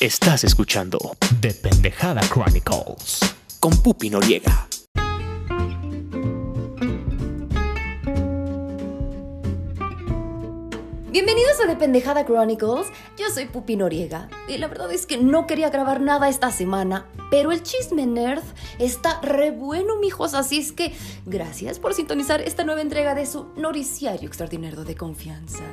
Estás escuchando The Pendejada Chronicles. con Pupi Noriega. Bienvenidos a The Pendejada Chronicles, yo soy Pupi Noriega y la verdad es que no quería grabar nada esta semana, pero el chisme nerd está re bueno, mijos, así es que gracias por sintonizar esta nueva entrega de su noriciario extraordinario de confianza.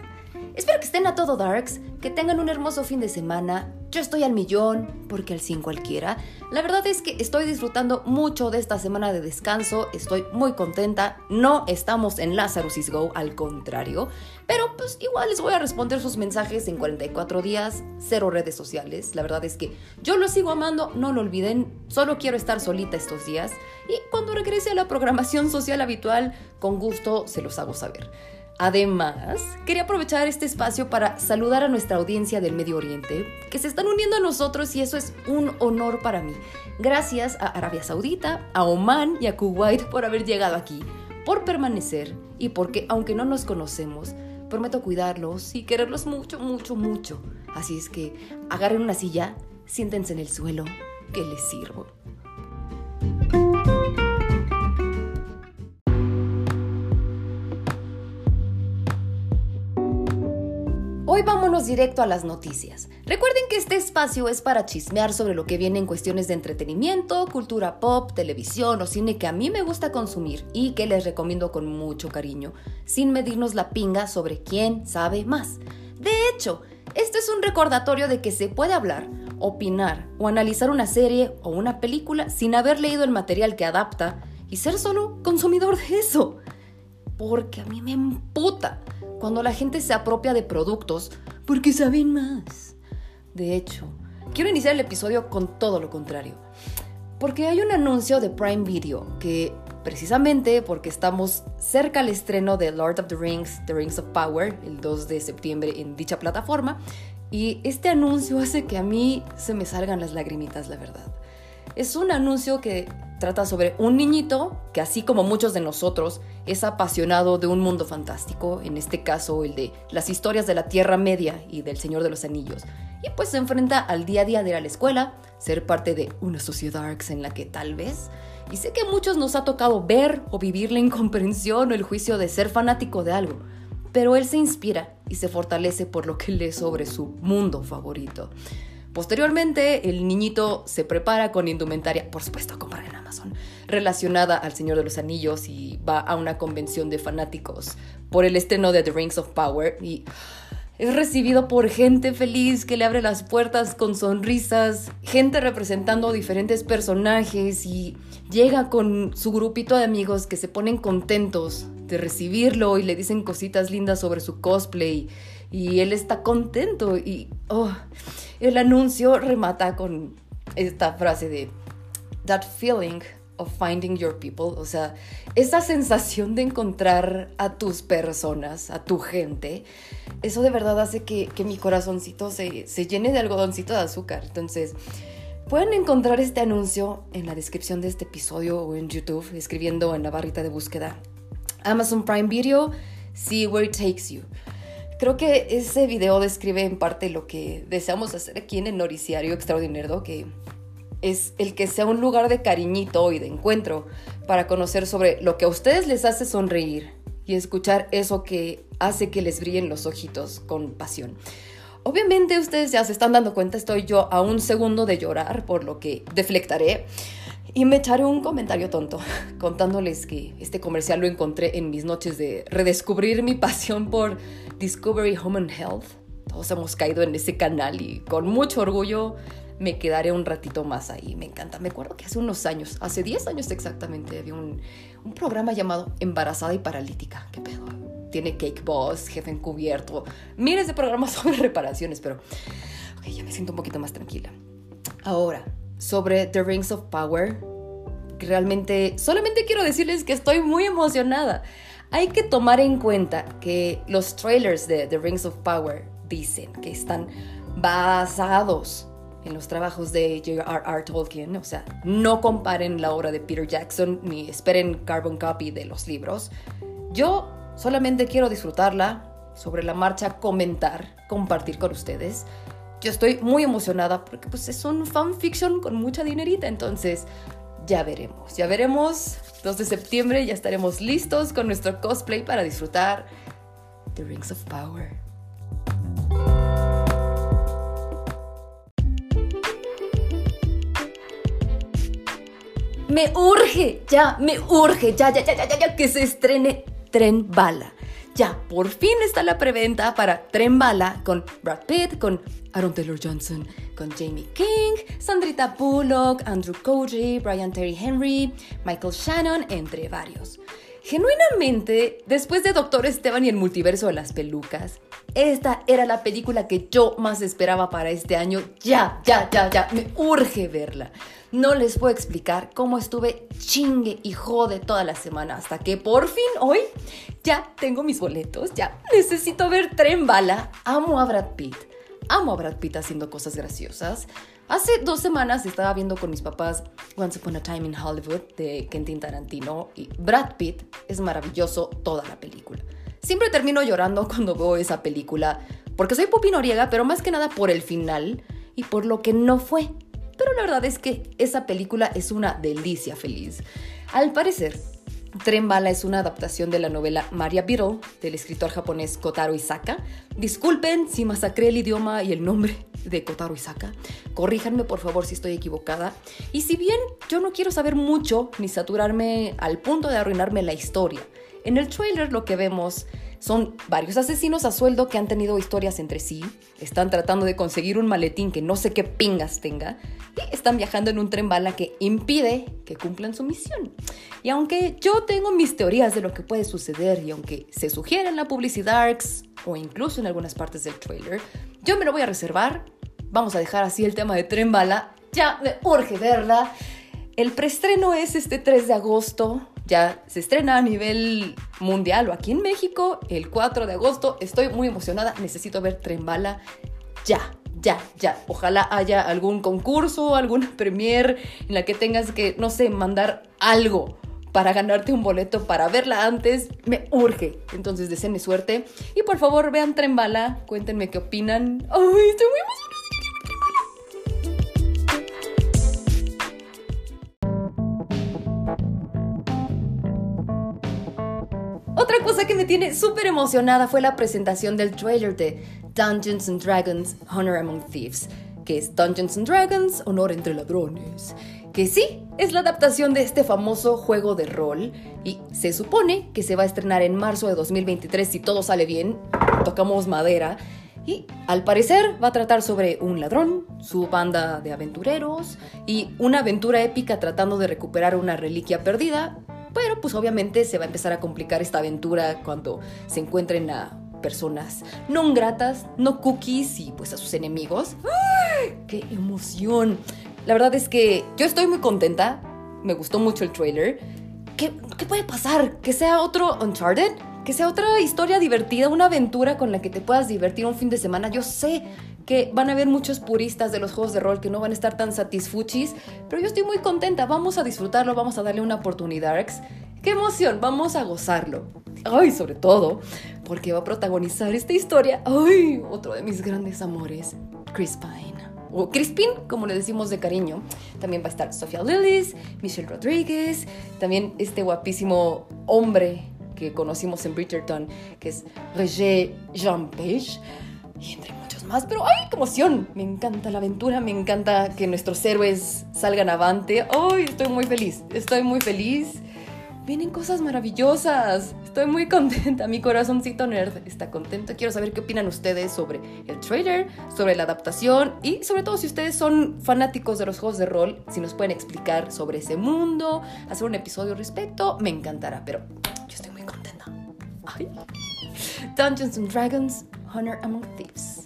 Espero que estén a todo darks, que tengan un hermoso fin de semana. Yo estoy al millón, porque al 100 cualquiera. La verdad es que estoy disfrutando mucho de esta semana de descanso, estoy muy contenta. No estamos en Lazarus Go, al contrario. Pero pues igual les voy a responder sus mensajes en 44 días, cero redes sociales. La verdad es que yo los sigo amando, no lo olviden. Solo quiero estar solita estos días. Y cuando regrese a la programación social habitual, con gusto se los hago saber. Además, quería aprovechar este espacio para saludar a nuestra audiencia del Medio Oriente, que se están uniendo a nosotros y eso es un honor para mí. Gracias a Arabia Saudita, a Oman y a Kuwait por haber llegado aquí, por permanecer y porque, aunque no nos conocemos, prometo cuidarlos y quererlos mucho, mucho, mucho. Así es que agarren una silla, siéntense en el suelo, que les sirvo. Hoy vámonos directo a las noticias. Recuerden que este espacio es para chismear sobre lo que viene en cuestiones de entretenimiento, cultura pop, televisión o cine que a mí me gusta consumir y que les recomiendo con mucho cariño, sin medirnos la pinga sobre quién sabe más. De hecho, este es un recordatorio de que se puede hablar, opinar o analizar una serie o una película sin haber leído el material que adapta y ser solo consumidor de eso. Porque a mí me emputa cuando la gente se apropia de productos porque saben más. De hecho, quiero iniciar el episodio con todo lo contrario. Porque hay un anuncio de Prime Video que, precisamente porque estamos cerca al estreno de Lord of the Rings, The Rings of Power, el 2 de septiembre en dicha plataforma, y este anuncio hace que a mí se me salgan las lagrimitas, la verdad. Es un anuncio que trata sobre un niñito que así como muchos de nosotros es apasionado de un mundo fantástico, en este caso el de las historias de la Tierra Media y del Señor de los Anillos, y pues se enfrenta al día a día de ir a la escuela, ser parte de una sociedad en la que tal vez, y sé que a muchos nos ha tocado ver o vivir la incomprensión o el juicio de ser fanático de algo, pero él se inspira y se fortalece por lo que lee sobre su mundo favorito. Posteriormente, el niñito se prepara con indumentaria, por supuesto, comprar en Amazon, relacionada al Señor de los Anillos y va a una convención de fanáticos por el estreno de The Rings of Power y es recibido por gente feliz que le abre las puertas con sonrisas, gente representando diferentes personajes y llega con su grupito de amigos que se ponen contentos de recibirlo y le dicen cositas lindas sobre su cosplay y él está contento y oh, el anuncio remata con esta frase de that feeling of finding your people, o sea, esa sensación de encontrar a tus personas, a tu gente, eso de verdad hace que, que mi corazoncito se, se llene de algodoncito de azúcar. Entonces, pueden encontrar este anuncio en la descripción de este episodio o en YouTube, escribiendo en la barrita de búsqueda Amazon Prime Video, See Where It Takes You. Creo que ese video describe en parte lo que deseamos hacer aquí en el Noriciario Extraordinario, que es el que sea un lugar de cariñito y de encuentro para conocer sobre lo que a ustedes les hace sonreír y escuchar eso que hace que les brillen los ojitos con pasión. Obviamente ustedes ya se están dando cuenta, estoy yo a un segundo de llorar, por lo que deflectaré y me echaré un comentario tonto contándoles que este comercial lo encontré en mis noches de redescubrir mi pasión por Discovery Home and Health. Todos hemos caído en ese canal y con mucho orgullo me quedaré un ratito más ahí. Me encanta. Me acuerdo que hace unos años, hace 10 años exactamente, había un, un programa llamado Embarazada y Paralítica. ¿Qué pedo? Tiene Cake Boss, Jefe Encubierto, miles de programas sobre reparaciones, pero ok, ya me siento un poquito más tranquila. Ahora, sobre The Rings of Power, realmente solamente quiero decirles que estoy muy emocionada. Hay que tomar en cuenta que los trailers de The Rings of Power dicen que están basados en los trabajos de J.R.R. Tolkien, o sea, no comparen la obra de Peter Jackson ni esperen carbon copy de los libros. Yo solamente quiero disfrutarla, sobre la marcha comentar, compartir con ustedes. yo estoy muy emocionada porque pues es un fanfiction con mucha dinerita, entonces ya veremos, ya veremos. 2 de septiembre ya estaremos listos con nuestro cosplay para disfrutar The Rings of Power. Me urge, ya, me urge, ya, ya, ya, ya, ya, que se estrene Tren Bala. Ya, por fin está la preventa para Tren Bala con Brad Pitt, con Aaron Taylor Johnson, con Jamie King, Sandrita Bullock, Andrew Koji, Brian Terry Henry, Michael Shannon, entre varios. Genuinamente, después de Doctor Esteban y el multiverso de las pelucas, esta era la película que yo más esperaba para este año. Ya, ya, ya, ya, me urge verla. No les puedo explicar cómo estuve chingue y jode toda la semana hasta que por fin hoy ya tengo mis boletos, ya necesito ver Tren Bala. Amo a Brad Pitt. Amo a Brad Pitt haciendo cosas graciosas. Hace dos semanas estaba viendo con mis papás Once Upon a Time in Hollywood de Quentin Tarantino y Brad Pitt es maravilloso toda la película. Siempre termino llorando cuando veo esa película porque soy Pupi Noriega, pero más que nada por el final y por lo que no fue. Pero la verdad es que esa película es una delicia feliz. Al parecer, Tren Bala es una adaptación de la novela Maria Beetle del escritor japonés Kotaro Isaka. Disculpen si masacré el idioma y el nombre de Kotaro Isaka. Corríjanme por favor si estoy equivocada. Y si bien yo no quiero saber mucho ni saturarme al punto de arruinarme la historia, en el trailer lo que vemos son varios asesinos a sueldo que han tenido historias entre sí, están tratando de conseguir un maletín que no sé qué pingas tenga y están viajando en un tren bala que impide que cumplan su misión. Y aunque yo tengo mis teorías de lo que puede suceder y aunque se sugiere en la publicidad o incluso en algunas partes del trailer, yo me lo voy a reservar. Vamos a dejar así el tema de tren bala. Ya me urge verla. El preestreno es este 3 de agosto ya se estrena a nivel mundial o aquí en México el 4 de agosto. Estoy muy emocionada, necesito ver Tren Bala ya, ya, ya. Ojalá haya algún concurso, alguna premier en la que tengas que, no sé, mandar algo para ganarte un boleto para verla antes, me urge. Entonces, deseenme suerte. Y por favor, vean Tren Bala, cuéntenme qué opinan. ¡Ay, estoy muy emocionada! Me tiene súper emocionada fue la presentación del trailer de Dungeons and Dragons Honor Among Thieves, que es Dungeons and Dragons Honor entre ladrones. Que sí, es la adaptación de este famoso juego de rol y se supone que se va a estrenar en marzo de 2023 si todo sale bien, tocamos madera. Y al parecer va a tratar sobre un ladrón, su banda de aventureros y una aventura épica tratando de recuperar una reliquia perdida pero pues obviamente se va a empezar a complicar esta aventura cuando se encuentren a personas no gratas, no cookies y pues a sus enemigos. ¡Ay! ¡Qué emoción! La verdad es que yo estoy muy contenta. Me gustó mucho el trailer. ¿Qué, ¿Qué, puede pasar? ¿Que sea otro Uncharted? ¿Que sea otra historia divertida? ¿Una aventura con la que te puedas divertir un fin de semana? Yo sé que van a haber muchos puristas de los juegos de rol que no van a estar tan satisfuchis, pero yo estoy muy contenta, vamos a disfrutarlo, vamos a darle una oportunidad. ¡Qué emoción! Vamos a gozarlo. Ay, sobre todo, porque va a protagonizar esta historia. Ay, otro de mis grandes amores, Chris Pine. O Crispin, como le decimos de cariño. También va a estar Sofía Lillis, Michelle Rodríguez, también este guapísimo hombre que conocimos en Bridgerton, que es Roger Jean Page, y entre más, pero ¡ay, qué emoción! Me encanta la aventura, me encanta que nuestros héroes salgan avante. ¡Ay, estoy muy feliz! Estoy muy feliz. Vienen cosas maravillosas. Estoy muy contenta. Mi corazoncito nerd está contento. Quiero saber qué opinan ustedes sobre el trailer, sobre la adaptación y sobre todo si ustedes son fanáticos de los juegos de rol, si nos pueden explicar sobre ese mundo, hacer un episodio al respecto, me encantará. Pero yo estoy muy contenta. Ay. Dungeons and Dragons, Honor Among Thieves.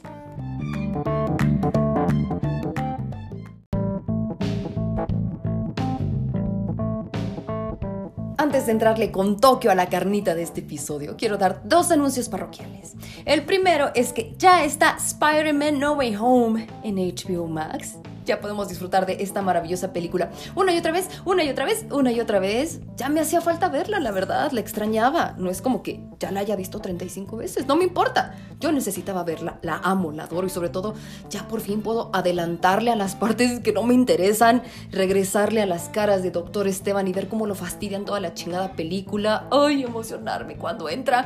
Antes de entrarle con Tokio a la carnita de este episodio, quiero dar dos anuncios parroquiales. El primero es que ya está Spider-Man No Way Home en HBO Max. Ya podemos disfrutar de esta maravillosa película una y otra vez, una y otra vez, una y otra vez. Ya me hacía falta verla, la verdad, la extrañaba. No es como que ya la haya visto 35 veces, no me importa. Yo necesitaba verla, la amo, la adoro y sobre todo ya por fin puedo adelantarle a las partes que no me interesan, regresarle a las caras de Doctor Esteban y ver cómo lo fastidian toda la chingada película. Ay, emocionarme cuando entra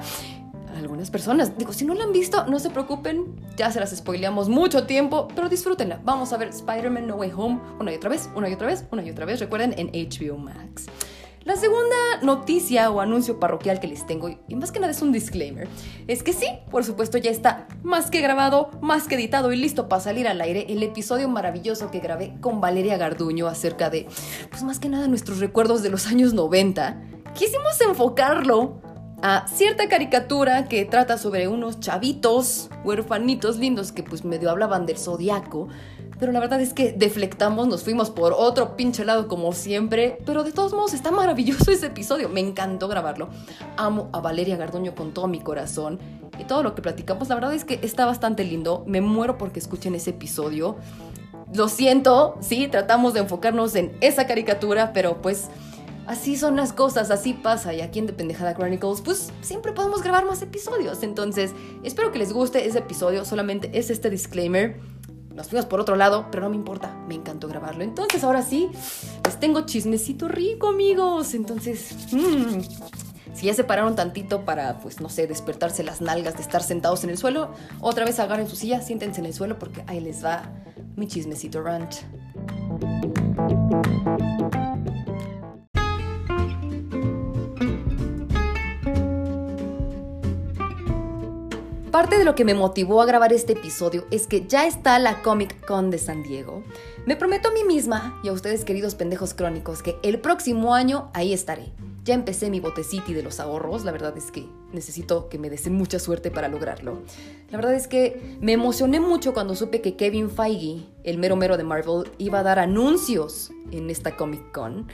algunas personas. Digo, si no la han visto, no se preocupen, ya se las spoileamos mucho tiempo, pero disfrútenla. Vamos a ver Spider-Man No Way Home una y otra vez, una y otra vez, una y otra vez. Recuerden en HBO Max. La segunda noticia o anuncio parroquial que les tengo, y más que nada es un disclaimer, es que sí, por supuesto ya está más que grabado, más que editado y listo para salir al aire el episodio maravilloso que grabé con Valeria Garduño acerca de, pues más que nada nuestros recuerdos de los años 90. Quisimos enfocarlo a cierta caricatura que trata sobre unos chavitos, huerfanitos lindos que pues medio hablaban del zodiaco. Pero la verdad es que deflectamos, nos fuimos por otro pinche lado como siempre. Pero de todos modos está maravilloso ese episodio. Me encantó grabarlo. Amo a Valeria Garduño con todo mi corazón. Y todo lo que platicamos, la verdad es que está bastante lindo. Me muero porque escuchen ese episodio. Lo siento, sí, tratamos de enfocarnos en esa caricatura, pero pues así son las cosas, así pasa. Y aquí en The Pendejada Chronicles, pues siempre podemos grabar más episodios. Entonces, espero que les guste ese episodio. Solamente es este disclaimer. Nos fuimos por otro lado, pero no me importa. Me encantó grabarlo. Entonces, ahora sí, les tengo chismecito rico, amigos. Entonces, mmm, si ya se pararon tantito para, pues, no sé, despertarse las nalgas de estar sentados en el suelo, otra vez agarren su silla, siéntense en el suelo porque ahí les va mi chismecito ranch. Parte de lo que me motivó a grabar este episodio es que ya está la Comic Con de San Diego. Me prometo a mí misma y a ustedes queridos pendejos crónicos que el próximo año ahí estaré. Ya empecé mi boteciti de los ahorros, la verdad es que necesito que me deseen mucha suerte para lograrlo. La verdad es que me emocioné mucho cuando supe que Kevin Feige, el mero mero de Marvel, iba a dar anuncios en esta Comic Con.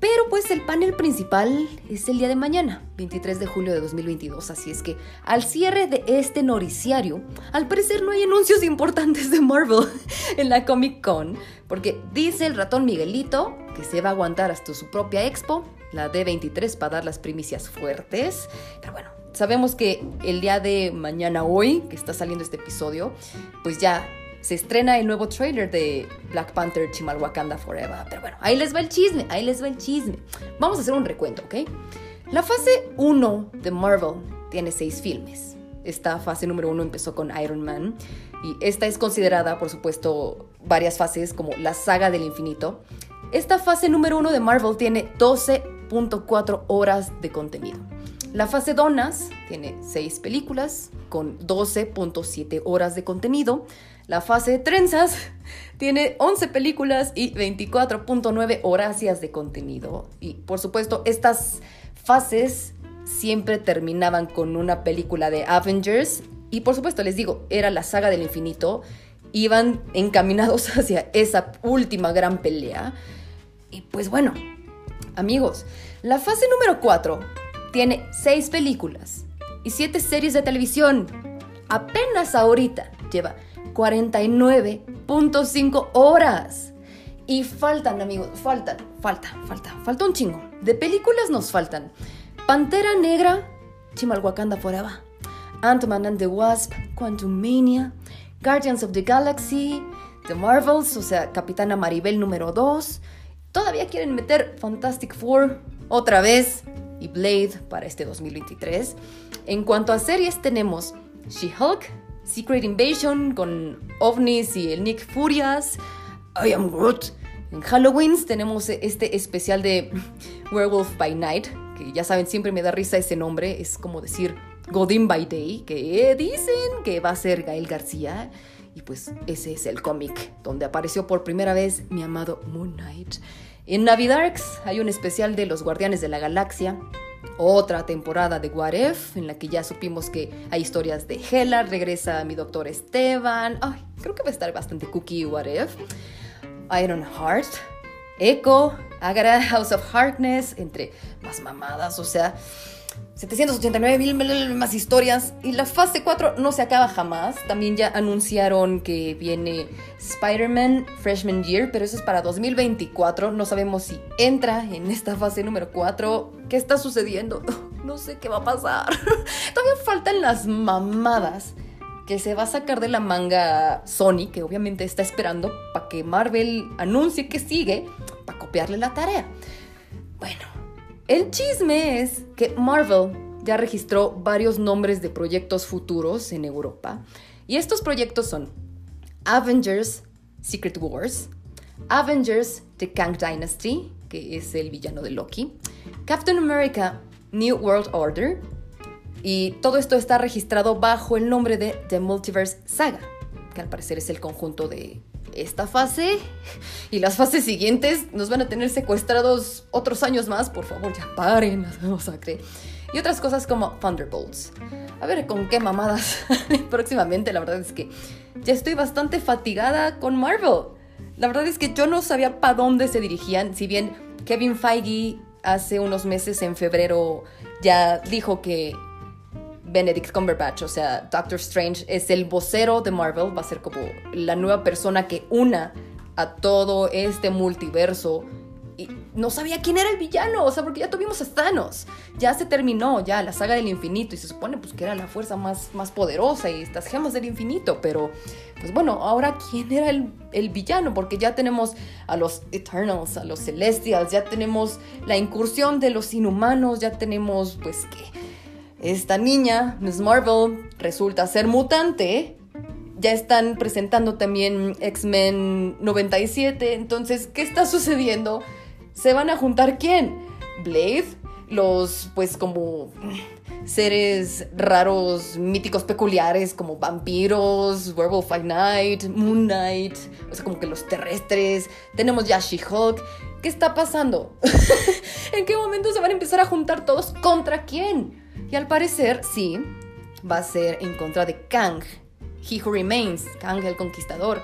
Pero pues el panel principal es el día de mañana, 23 de julio de 2022, así es que al cierre de este noriciario, al parecer no hay anuncios importantes de Marvel en la Comic Con, porque dice el ratón Miguelito que se va a aguantar hasta su propia expo, la D23, para dar las primicias fuertes, pero bueno. Sabemos que el día de mañana hoy, que está saliendo este episodio, pues ya se estrena el nuevo trailer de Black Panther Chimalwakanda Forever. Pero bueno, ahí les va el chisme, ahí les va el chisme. Vamos a hacer un recuento, ¿ok? La fase 1 de Marvel tiene seis filmes. Esta fase número 1 empezó con Iron Man y esta es considerada, por supuesto, varias fases como la saga del infinito. Esta fase número 1 de Marvel tiene 12.4 horas de contenido. La fase Donas tiene 6 películas con 12.7 horas de contenido. La fase de trenzas tiene 11 películas y 24.9 horas de contenido. Y por supuesto, estas fases siempre terminaban con una película de Avengers. Y por supuesto, les digo, era la saga del infinito. Iban encaminados hacia esa última gran pelea. Y pues bueno, amigos, la fase número 4 tiene 6 películas y 7 series de televisión. Apenas ahorita lleva 49.5 horas. Y faltan, amigos, faltan, falta, falta, falta un chingo. De películas nos faltan Pantera Negra, Chimalhuacanda Forever, Ant-Man and the Wasp, Quantum Mania, Guardians of the Galaxy, The Marvels, o sea, Capitana Maribel número 2. Todavía quieren meter Fantastic Four otra vez y Blade para este 2023. En cuanto a series tenemos She-Hulk, Secret Invasion con ovnis y el Nick Furias. I am Groot. En Halloween tenemos este especial de Werewolf by Night, que ya saben, siempre me da risa ese nombre. Es como decir Godin by Day, que dicen que va a ser Gael García. Y pues ese es el cómic donde apareció por primera vez mi amado Moon Knight. En Navidarks hay un especial de los Guardianes de la Galaxia, otra temporada de What If, en la que ya supimos que hay historias de Hela, regresa mi doctor Esteban. Ay, creo que va a estar bastante cookie What If. Iron Heart, Echo, Agatha, House of Harkness, entre más mamadas, o sea, 789 mil más historias. Y la fase 4 no se acaba jamás. También ya anunciaron que viene Spider-Man Freshman Year, pero eso es para 2024. No sabemos si entra en esta fase número 4. ¿Qué está sucediendo? No sé qué va a pasar. Todavía faltan las mamadas que se va a sacar de la manga Sony, que obviamente está esperando para que Marvel anuncie que sigue, para copiarle la tarea. Bueno, el chisme es que Marvel ya registró varios nombres de proyectos futuros en Europa. Y estos proyectos son Avengers Secret Wars, Avengers The Kang Dynasty, que es el villano de Loki, Captain America New World Order, y todo esto está registrado bajo el nombre de The Multiverse Saga, que al parecer es el conjunto de esta fase y las fases siguientes nos van a tener secuestrados otros años más. Por favor, ya paren vamos a creer. Y otras cosas como Thunderbolts. A ver con qué mamadas próximamente. La verdad es que ya estoy bastante fatigada con Marvel. La verdad es que yo no sabía para dónde se dirigían. Si bien Kevin Feige hace unos meses, en febrero, ya dijo que Benedict Cumberbatch, o sea, Doctor Strange es el vocero de Marvel, va a ser como la nueva persona que una a todo este multiverso. Y no sabía quién era el villano, o sea, porque ya tuvimos a Thanos. Ya se terminó, ya la saga del infinito, y se supone pues que era la fuerza más, más poderosa y estas gemas del infinito, pero pues bueno, ahora quién era el, el villano, porque ya tenemos a los Eternals, a los Celestials, ya tenemos la incursión de los inhumanos, ya tenemos pues que esta niña, Miss Marvel, resulta ser mutante. Ya están presentando también X-Men 97. Entonces, ¿qué está sucediendo? ¿Se van a juntar quién? Blade, los pues como seres raros, míticos, peculiares, como vampiros, Werewolf by Night, Moon Knight, o sea, como que los terrestres. Tenemos ya She-Hulk. ¿Qué está pasando? ¿En qué momento se van a empezar a juntar todos contra quién? Y al parecer, sí, va a ser en contra de Kang, He Who Remains, Kang el Conquistador.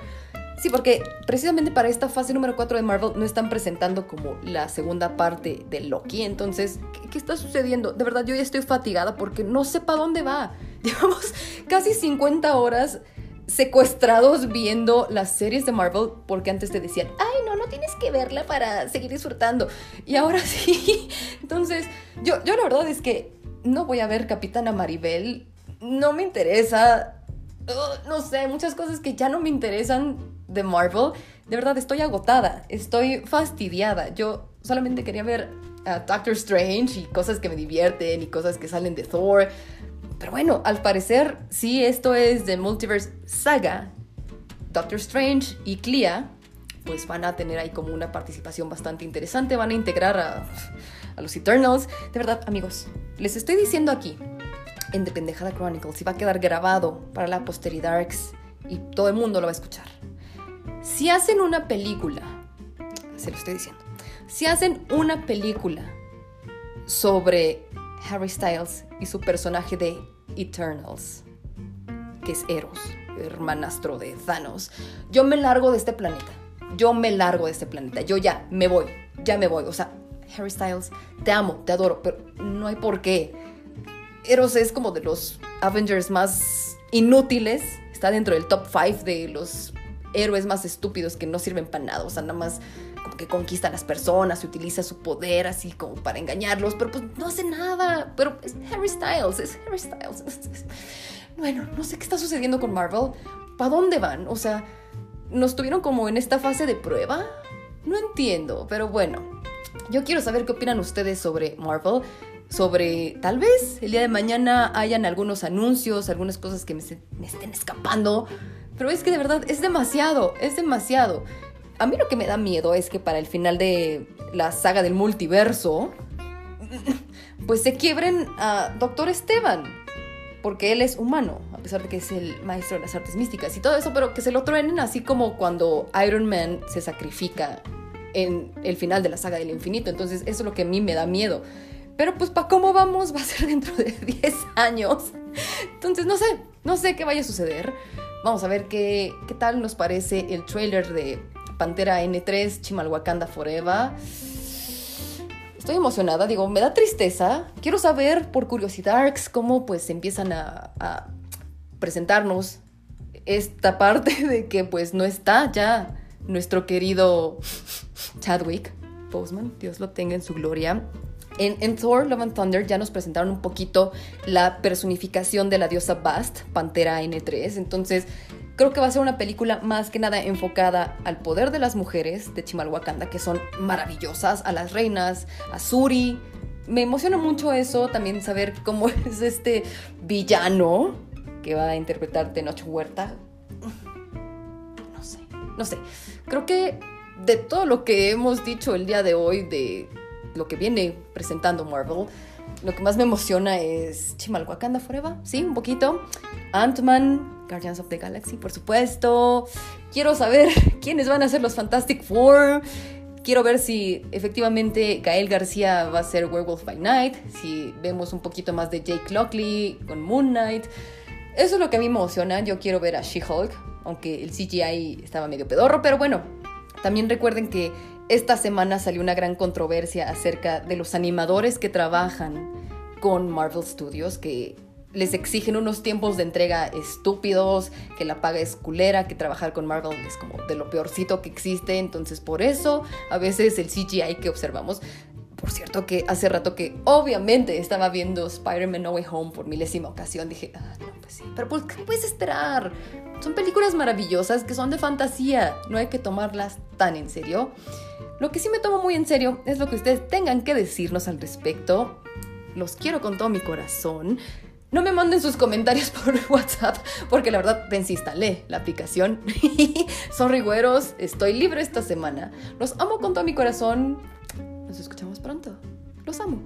Sí, porque precisamente para esta fase número 4 de Marvel no están presentando como la segunda parte de Loki. Entonces, ¿qué, está sucediendo? De verdad, yo ya estoy fatigada porque no sé para dónde va. Llevamos casi 50 horas secuestrados viendo las series de Marvel porque antes te decían, ay, no, no tienes que verla para seguir disfrutando. Y ahora sí. Entonces, yo, yo la verdad es que no voy a ver Capitana Maribel, no me interesa, no sé, muchas cosas que ya no me interesan de Marvel. De verdad, estoy agotada, estoy fastidiada. Yo solamente quería ver a Doctor Strange y cosas que me divierten y cosas que salen de Thor. Pero bueno, al parecer, sí, esto es de Multiverse Saga. Doctor Strange y Clea, pues van a tener ahí como una participación bastante interesante. Van a integrar a a los Eternals. De verdad, amigos, les estoy diciendo aquí, en The Pendejada Chronicles, y va a quedar grabado para la posteridad y todo el mundo lo va a escuchar. Si hacen una película, se lo estoy diciendo, si hacen una película sobre Harry Styles y su personaje de Eternals, que es Eros, hermanastro de Thanos, yo me largo de este planeta. Yo me largo de este planeta. Yo ya me voy. Ya me voy. O sea, Harry Styles, te amo, te adoro, pero no hay por qué. Eros es como de los Avengers más inútiles, está dentro del top 5 de los héroes más estúpidos que no sirven para nada, o sea, nada más como que conquista a las personas y utiliza su poder así como para engañarlos, pero pues no hace nada, pero es Harry Styles, es Harry Styles. Bueno, no sé qué está sucediendo con Marvel, ¿para dónde van? O sea, ¿nos tuvieron como en esta fase de prueba? No entiendo, pero bueno, yo quiero saber qué opinan ustedes sobre Marvel, sobre tal vez el día de mañana hayan algunos anuncios, algunas cosas que me, estén escapando, pero es que de verdad es demasiado, es demasiado. A mí lo que me da miedo es que para el final de la saga del multiverso, pues se quiebren a Doctor Esteban, porque él es humano, a pesar de que es el maestro de las artes místicas y todo eso, pero que se lo truenen así como cuando Iron Man se sacrifica en el final de la saga del infinito. Entonces, eso es lo que a mí me da miedo. Pero pues, ¿para cómo vamos? Va a ser dentro de 10 años. Entonces, no sé, no sé qué vaya a suceder. Vamos a ver qué, qué tal nos parece el trailer de Pantera N3, Chimalhuacanda Forever. estoy emocionada, digo, me da tristeza. Quiero saber por curiosidad cómo pues empiezan a, a presentarnos esta parte de que pues no está ya nuestro querido Chadwick Boseman, Dios lo tenga en su gloria. En, Thor Love and Thunder ya nos presentaron un poquito la personificación de la diosa Bast, Pantera N3. Entonces, creo que va a ser una película más que nada enfocada al poder de las mujeres de Chimalhuacanda, que son maravillosas, a las reinas, a Suri. Me emociona mucho eso, también saber cómo es este villano que va a interpretar Tenoch Huerta. No sé, no sé. Creo que de todo lo que hemos dicho el día de hoy, de lo que viene presentando Marvel, lo que más me emociona es Chimalhuacanda Forever, sí, un poquito. Ant-Man, Guardians of the Galaxy, por supuesto. Quiero saber quiénes van a ser los Fantastic Four. Quiero ver si efectivamente Gael García va a ser Werewolf by Night, si vemos un poquito más de Jake Lockley con Moon Knight. Eso es lo que a mí me emociona. Yo quiero ver a She-Hulk, aunque el CGI estaba medio pedorro, pero bueno, también recuerden que esta semana salió una gran controversia acerca de los animadores que trabajan con Marvel Studios, que les exigen unos tiempos de entrega estúpidos, que la paga es culera, que trabajar con Marvel es como de lo peorcito que existe, entonces por eso a veces el CGI que observamos por cierto que hace rato que obviamente estaba viendo Spider-Man No Way Home por milésima ocasión, dije, ah, no, pues sí, pero pues, ¿qué puedes esperar? Son películas maravillosas que son de fantasía, no hay que tomarlas tan en serio. Lo que sí me tomo muy en serio es lo que ustedes tengan que decirnos al respecto. Los quiero con todo mi corazón. No me manden sus comentarios por WhatsApp, porque la verdad desinstalé la aplicación. Son rigüeros, estoy libre esta semana. Los amo con todo mi corazón. Nos escuchamos pronto. Los amo.